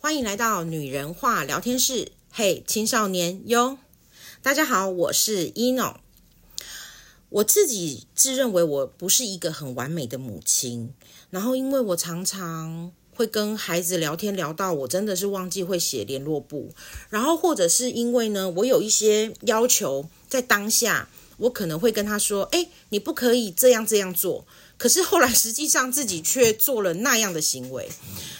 欢迎来到女人话聊天室。嘿，青少年哟，大家好，我是 Eno。我自己自认为我不是一个很完美的母亲，然后因为我常常会跟孩子聊天聊到我真的是忘记会写联络簿，然后或者是因为呢，我有一些要求在当下。我可能会跟他说：“诶，你不可以这样这样做。”可是后来实际上自己却做了那样的行为。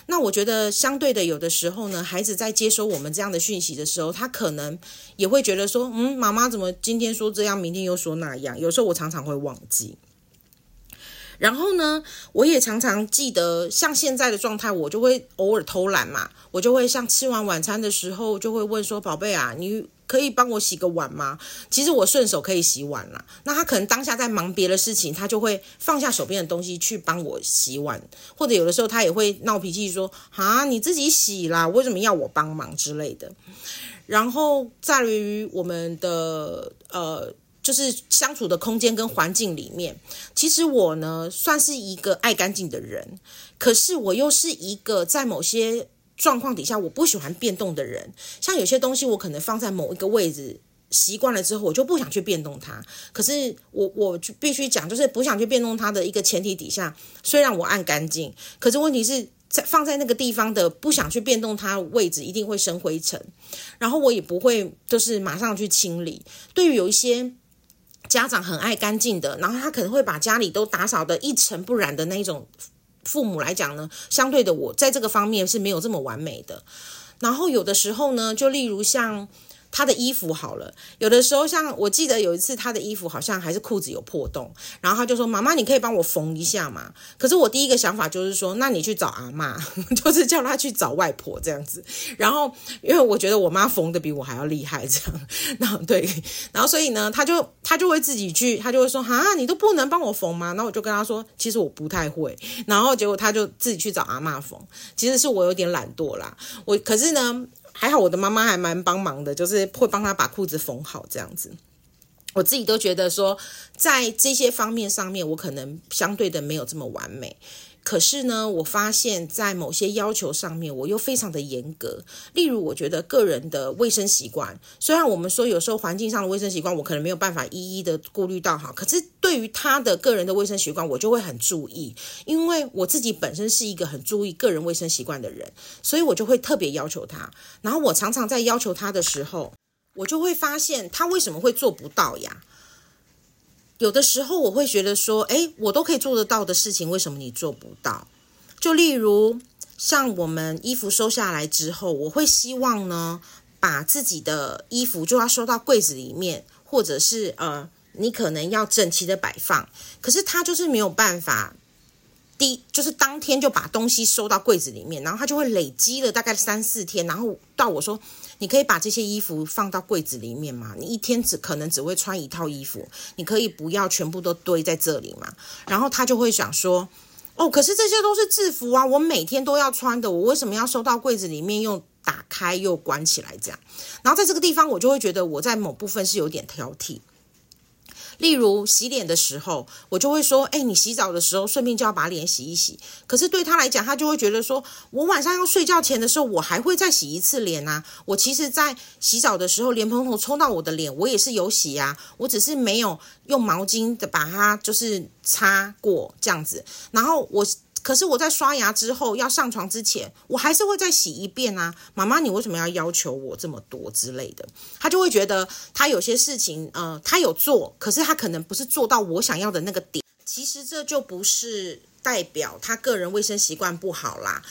那我觉得相对的，有的时候呢，孩子在接收我们这样的讯息的时候，他可能也会觉得说：“嗯，妈妈怎么今天说这样，明天又说那样？”有时候我常常会忘记。然后呢，我也常常记得，像现在的状态，我就会偶尔偷懒嘛，我就会像吃完晚餐的时候，就会问说：“宝贝啊，你……”可以帮我洗个碗吗？其实我顺手可以洗碗啦。那他可能当下在忙别的事情，他就会放下手边的东西去帮我洗碗，或者有的时候他也会闹脾气说：“啊，你自己洗啦，为什么要我帮忙之类的？”然后在于我们的呃，就是相处的空间跟环境里面，其实我呢算是一个爱干净的人，可是我又是一个在某些。状况底下，我不喜欢变动的人，像有些东西我可能放在某一个位置，习惯了之后，我就不想去变动它。可是我我就必须讲，就是不想去变动它的一个前提底下，虽然我爱干净，可是问题是在放在那个地方的不想去变动它位置，一定会生灰尘，然后我也不会就是马上去清理。对于有一些家长很爱干净的，然后他可能会把家里都打扫得一尘不染的那种。父母来讲呢，相对的，我在这个方面是没有这么完美的。然后有的时候呢，就例如像。他的衣服好了，有的时候像我记得有一次他的衣服好像还是裤子有破洞，然后他就说：“妈妈，你可以帮我缝一下吗？”可是我第一个想法就是说：“那你去找阿嬷，就是叫他去找外婆这样子。”然后因为我觉得我妈缝的比我还要厉害，这样，然后对，然后所以呢，他就他就会自己去，他就会说：“啊，你都不能帮我缝吗？”然后我就跟他说：“其实我不太会。”然后结果他就自己去找阿嬷缝，其实是我有点懒惰啦。我可是呢。还好我的妈妈还蛮帮忙的，就是会帮他把裤子缝好这样子。我自己都觉得说，在这些方面上面，我可能相对的没有这么完美。可是呢，我发现，在某些要求上面，我又非常的严格。例如，我觉得个人的卫生习惯，虽然我们说有时候环境上的卫生习惯，我可能没有办法一一的顾虑到哈，可是对于他的个人的卫生习惯，我就会很注意，因为我自己本身是一个很注意个人卫生习惯的人，所以我就会特别要求他。然后我常常在要求他的时候，我就会发现他为什么会做不到呀？有的时候我会觉得说，诶，我都可以做得到的事情，为什么你做不到？就例如像我们衣服收下来之后，我会希望呢，把自己的衣服就要收到柜子里面，或者是呃，你可能要整齐的摆放。可是他就是没有办法，第就是当天就把东西收到柜子里面，然后他就会累积了大概三四天，然后到我说。你可以把这些衣服放到柜子里面吗？你一天只可能只会穿一套衣服，你可以不要全部都堆在这里吗？然后他就会想说，哦，可是这些都是制服啊，我每天都要穿的，我为什么要收到柜子里面又打开又关起来这样？然后在这个地方，我就会觉得我在某部分是有点挑剔。例如洗脸的时候，我就会说：“哎，你洗澡的时候顺便就要把脸洗一洗。”可是对他来讲，他就会觉得说：“我晚上要睡觉前的时候，我还会再洗一次脸啊！我其实，在洗澡的时候，连蓬头冲到我的脸，我也是有洗啊，我只是没有用毛巾的把它就是擦过这样子。然后我。”可是我在刷牙之后要上床之前，我还是会再洗一遍啊！妈妈，你为什么要要求我这么多之类的？他就会觉得他有些事情，呃，他有做，可是他可能不是做到我想要的那个点。其实这就不是代表他个人卫生习惯不好啦，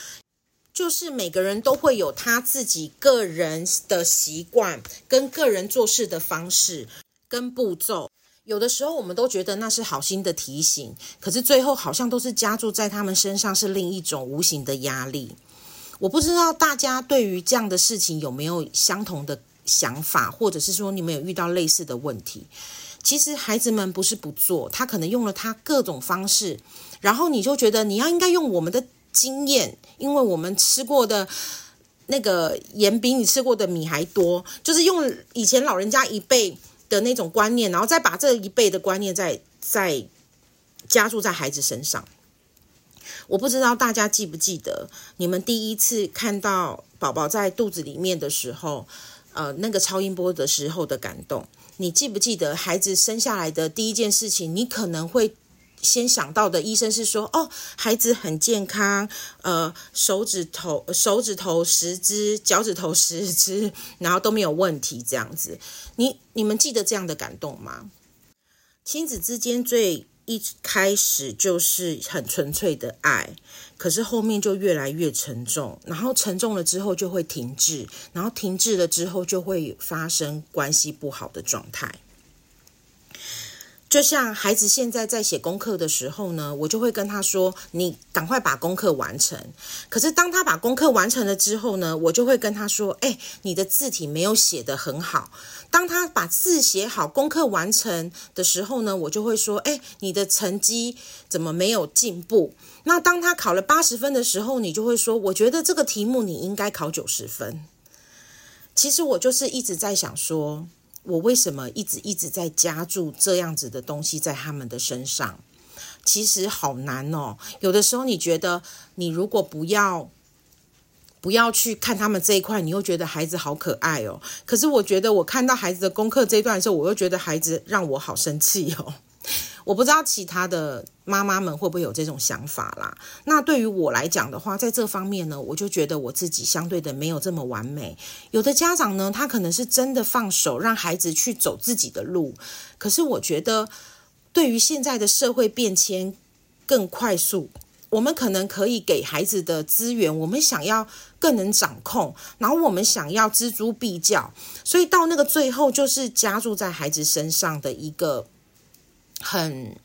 就是每个人都会有他自己个人的习惯，跟个人做事的方式跟步骤。有的时候我们都觉得那是好心的提醒，可是最后好像都是加注在他们身上，是另一种无形的压力。我不知道大家对于这样的事情有没有相同的想法，或者是说你们有遇到类似的问题？其实孩子们不是不做，他可能用了他各种方式，然后你就觉得你要应该用我们的经验，因为我们吃过的那个盐比你吃过的米还多，就是用以前老人家一辈。的那种观念，然后再把这一辈的观念再再加注在孩子身上。我不知道大家记不记得，你们第一次看到宝宝在肚子里面的时候，呃，那个超音波的时候的感动。你记不记得孩子生下来的第一件事情？你可能会先想到的医生是说：“哦，孩子很健康，呃，手指头手指头十只，脚趾头十只，然后都没有问题。”这样子，你你们记得这样的感动吗？亲子之间最一开始就是很纯粹的爱，可是后面就越来越沉重，然后沉重了之后就会停滞，然后停滞了之后就会发生关系不好的状态。就像孩子现在在写功课的时候呢，我就会跟他说：“你赶快把功课完成。”可是当他把功课完成了之后呢，我就会跟他说：“哎，你的字体没有写得很好。”当他把字写好、功课完成的时候呢，我就会说：“哎，你的成绩怎么没有进步？”那当他考了八十分的时候，你就会说：“我觉得这个题目你应该考九十分。”其实我就是一直在想说。我为什么一直一直在加注这样子的东西在他们的身上？其实好难哦。有的时候你觉得，你如果不要不要去看他们这一块，你又觉得孩子好可爱哦。可是我觉得，我看到孩子的功课这一段的时候，我又觉得孩子让我好生气哦。我不知道其他的妈妈们会不会有这种想法啦。那对于我来讲的话，在这方面呢，我就觉得我自己相对的没有这么完美。有的家长呢，他可能是真的放手让孩子去走自己的路。可是我觉得，对于现在的社会变迁更快速，我们可能可以给孩子的资源，我们想要更能掌控，然后我们想要錙铢必较，所以到那个最后，就是加注在孩子身上的一个。很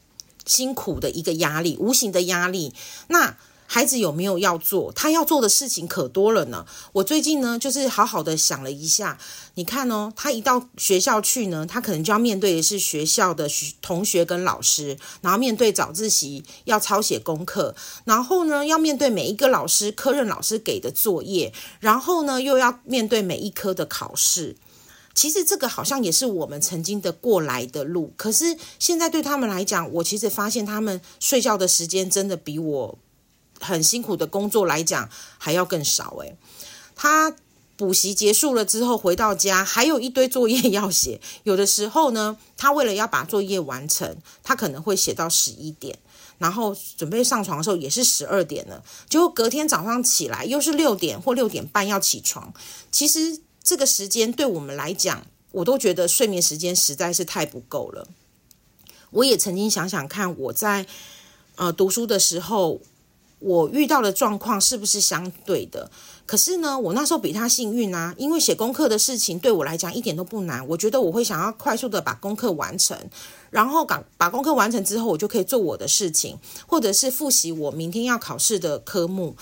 辛苦的一个压力，无形的压力。那孩子有没有要做？他要做的事情可多了呢。我最近呢，就是好好的想了一下。你看哦，他一到学校去呢，他可能就要面对的是学校的同学跟老师，然后面对早自习要抄写功课，然后呢，要面对每一个老师科任老师给的作业，然后呢，又要面对每一科的考试。其实这个好像也是我们曾经的过来的路，可是现在对他们来讲，我其实发现他们睡觉的时间真的比我很辛苦的工作来讲还要更少。诶，他补习结束了之后回到家，还有一堆作业要写。有的时候呢，他为了要把作业完成，他可能会写到十一点，然后准备上床的时候也是十二点了，结果隔天早上起来又是六点或六点半要起床。其实。这个时间对我们来讲，我都觉得睡眠时间实在是太不够了。我也曾经想想看，我在呃读书的时候，我遇到的状况是不是相对的？可是呢，我那时候比他幸运啊，因为写功课的事情对我来讲一点都不难。我觉得我会想要快速的把功课完成，然后把把功课完成之后，我就可以做我的事情，或者是复习我明天要考试的科目。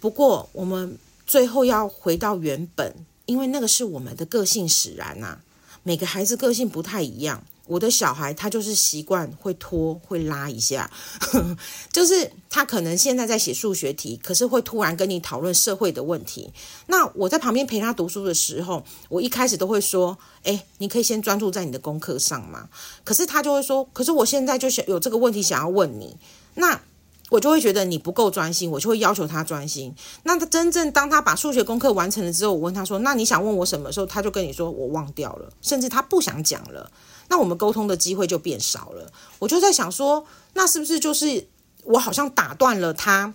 不过我们。最后要回到原本，因为那个是我们的个性使然呐。每个孩子个性不太一样，我的小孩他就是习惯会拖会拉一下，就是他可能现在在写数学题，可是会突然跟你讨论社会的问题。那我在旁边陪他读书的时候，我一开始都会说：“诶，你可以先专注在你的功课上嘛。”可是他就会说：“可是我现在就想有这个问题想要问你。”那我就会觉得你不够专心，我就会要求他专心。那他真正当他把数学功课完成了之后，我问他说：“那你想问我什么时候？”他就跟你说：“我忘掉了。”甚至他不想讲了。那我们沟通的机会就变少了。我就在想说，那是不是就是我好像打断了他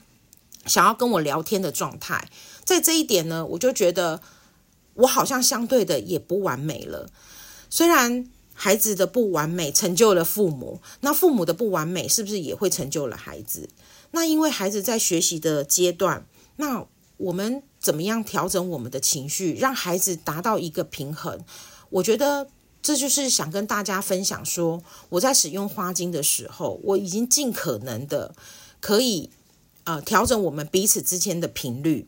想要跟我聊天的状态？在这一点呢，我就觉得我好像相对的也不完美了。虽然。孩子的不完美成就了父母，那父母的不完美是不是也会成就了孩子？那因为孩子在学习的阶段，那我们怎么样调整我们的情绪，让孩子达到一个平衡？我觉得这就是想跟大家分享说，我在使用花精的时候，我已经尽可能的可以呃调整我们彼此之间的频率，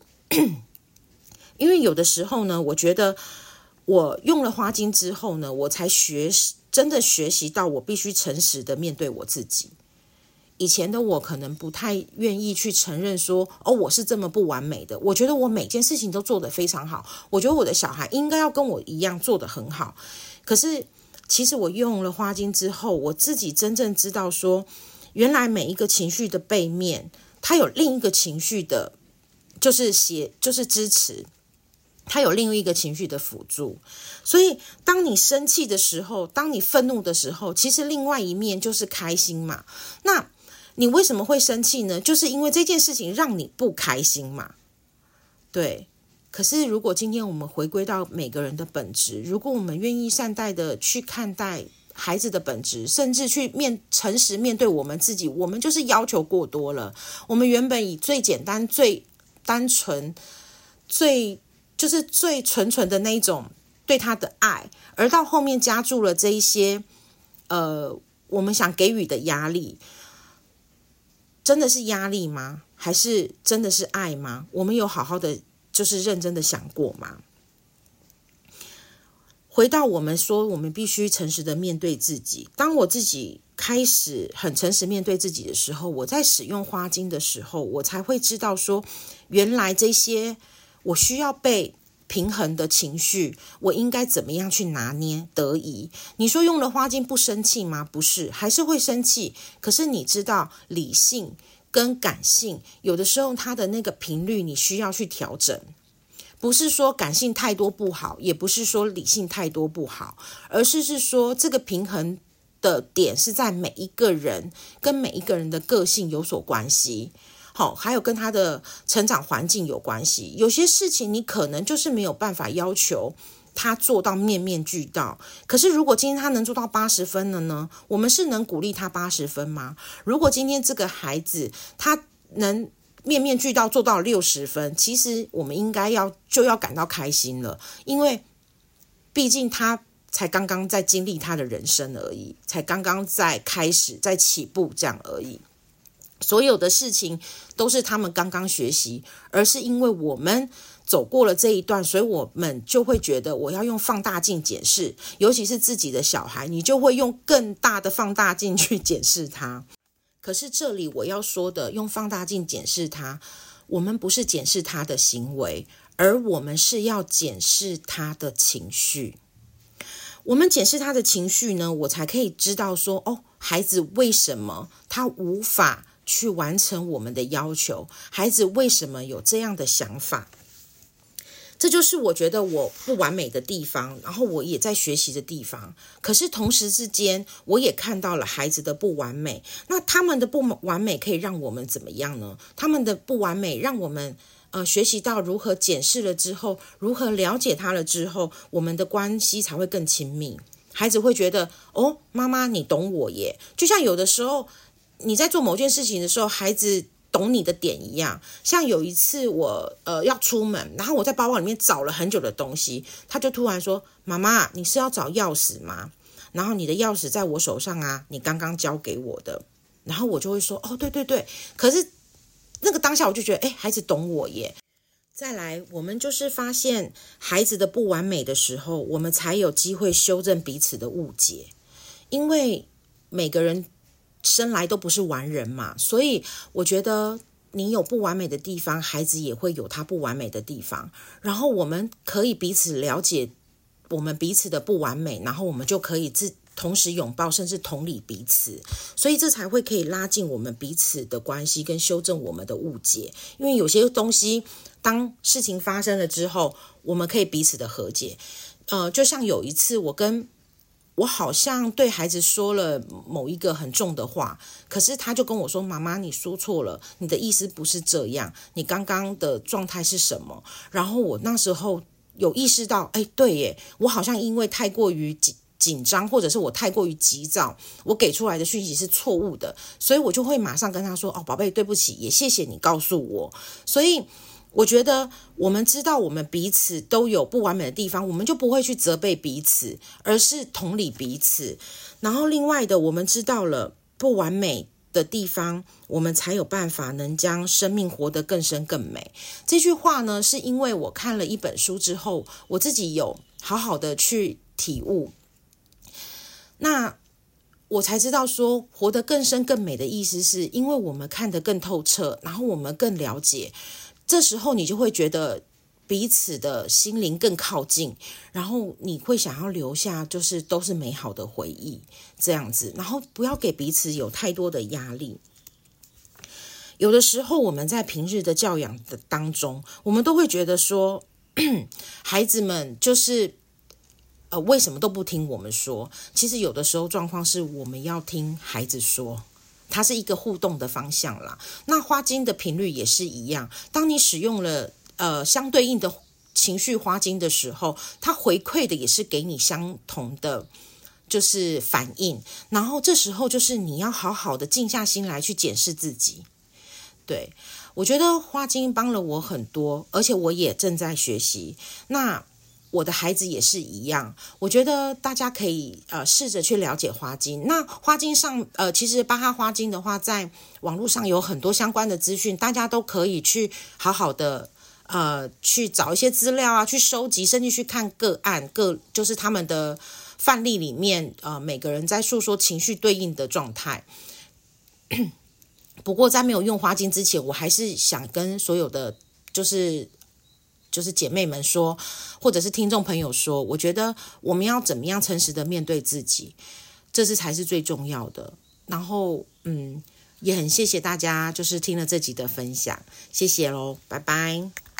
因为有的时候呢，我觉得。我用了花精之后呢，我才学，真的学习到我必须诚实的面对我自己。以前的我可能不太愿意去承认说，哦，我是这么不完美的。我觉得我每件事情都做得非常好，我觉得我的小孩应该要跟我一样做得很好。可是，其实我用了花精之后，我自己真正知道说，原来每一个情绪的背面，它有另一个情绪的就是写，就是支持。他有另一个情绪的辅助，所以当你生气的时候，当你愤怒的时候，其实另外一面就是开心嘛。那你为什么会生气呢？就是因为这件事情让你不开心嘛。对。可是如果今天我们回归到每个人的本质，如果我们愿意善待的去看待孩子的本质，甚至去面诚实面对我们自己，我们就是要求过多了。我们原本以最简单、最单纯、最就是最纯纯的那一种对他的爱，而到后面加注了这一些，呃，我们想给予的压力，真的是压力吗？还是真的是爱吗？我们有好好的就是认真的想过吗？回到我们说，我们必须诚实的面对自己。当我自己开始很诚实面对自己的时候，我在使用花精的时候，我才会知道说，原来这些。我需要被平衡的情绪，我应该怎么样去拿捏得宜？你说用了花精不生气吗？不是，还是会生气。可是你知道，理性跟感性有的时候它的那个频率你需要去调整，不是说感性太多不好，也不是说理性太多不好，而是是说这个平衡的点是在每一个人跟每一个人的个性有所关系。好，还有跟他的成长环境有关系。有些事情你可能就是没有办法要求他做到面面俱到。可是如果今天他能做到八十分了呢？我们是能鼓励他八十分吗？如果今天这个孩子他能面面俱到做到六十分，其实我们应该要就要感到开心了，因为毕竟他才刚刚在经历他的人生而已，才刚刚在开始在起步这样而已。所有的事情都是他们刚刚学习，而是因为我们走过了这一段，所以我们就会觉得我要用放大镜检视，尤其是自己的小孩，你就会用更大的放大镜去检视他。可是这里我要说的，用放大镜检视他，我们不是检视他的行为，而我们是要检视他的情绪。我们检视他的情绪呢，我才可以知道说，哦，孩子为什么他无法。去完成我们的要求，孩子为什么有这样的想法？这就是我觉得我不完美的地方，然后我也在学习的地方。可是同时之间，我也看到了孩子的不完美。那他们的不完美可以让我们怎么样呢？他们的不完美让我们呃学习到如何检视了之后，如何了解他了之后，我们的关系才会更亲密。孩子会觉得哦，妈妈你懂我耶，就像有的时候。你在做某件事情的时候，孩子懂你的点一样。像有一次我呃要出门，然后我在包包里面找了很久的东西，他就突然说：“妈妈，你是要找钥匙吗？然后你的钥匙在我手上啊，你刚刚交给我的。”然后我就会说：“哦，对对对。”可是那个当下我就觉得，哎，孩子懂我耶。再来，我们就是发现孩子的不完美的时候，我们才有机会修正彼此的误解，因为每个人。生来都不是完人嘛，所以我觉得你有不完美的地方，孩子也会有他不完美的地方。然后我们可以彼此了解我们彼此的不完美，然后我们就可以自同时拥抱，甚至同理彼此。所以这才会可以拉近我们彼此的关系，跟修正我们的误解。因为有些东西，当事情发生了之后，我们可以彼此的和解。呃，就像有一次我跟。我好像对孩子说了某一个很重的话，可是他就跟我说：“妈妈，你说错了，你的意思不是这样，你刚刚的状态是什么？”然后我那时候有意识到，哎，对耶，我好像因为太过于紧紧张，或者是我太过于急躁，我给出来的讯息是错误的，所以我就会马上跟他说：“哦，宝贝，对不起，也谢谢你告诉我。”所以。我觉得我们知道我们彼此都有不完美的地方，我们就不会去责备彼此，而是同理彼此。然后另外的，我们知道了不完美的地方，我们才有办法能将生命活得更深更美。这句话呢，是因为我看了一本书之后，我自己有好好的去体悟，那我才知道说，活得更深更美的意思，是因为我们看得更透彻，然后我们更了解。这时候你就会觉得彼此的心灵更靠近，然后你会想要留下，就是都是美好的回忆这样子，然后不要给彼此有太多的压力。有的时候我们在平日的教养的当中，我们都会觉得说，孩子们就是呃，为什么都不听我们说？其实有的时候状况是我们要听孩子说，它是一个互动的方向啦。那花精的频率也是一样，当你使用了呃相对应的情绪花精的时候，它回馈的也是给你相同的。就是反应，然后这时候就是你要好好的静下心来去检视自己。对，我觉得花精帮了我很多，而且我也正在学习。那我的孩子也是一样，我觉得大家可以呃试着去了解花精。那花精上呃，其实巴哈花精的话，在网络上有很多相关的资讯，大家都可以去好好的呃去找一些资料啊，去收集，甚至去看个案，个就是他们的。范例里面，呃，每个人在诉说情绪对应的状态。不过，在没有用花精之前，我还是想跟所有的就是就是姐妹们说，或者是听众朋友说，我觉得我们要怎么样诚实的面对自己，这是才是最重要的。然后，嗯，也很谢谢大家，就是听了这集的分享，谢谢喽，拜拜。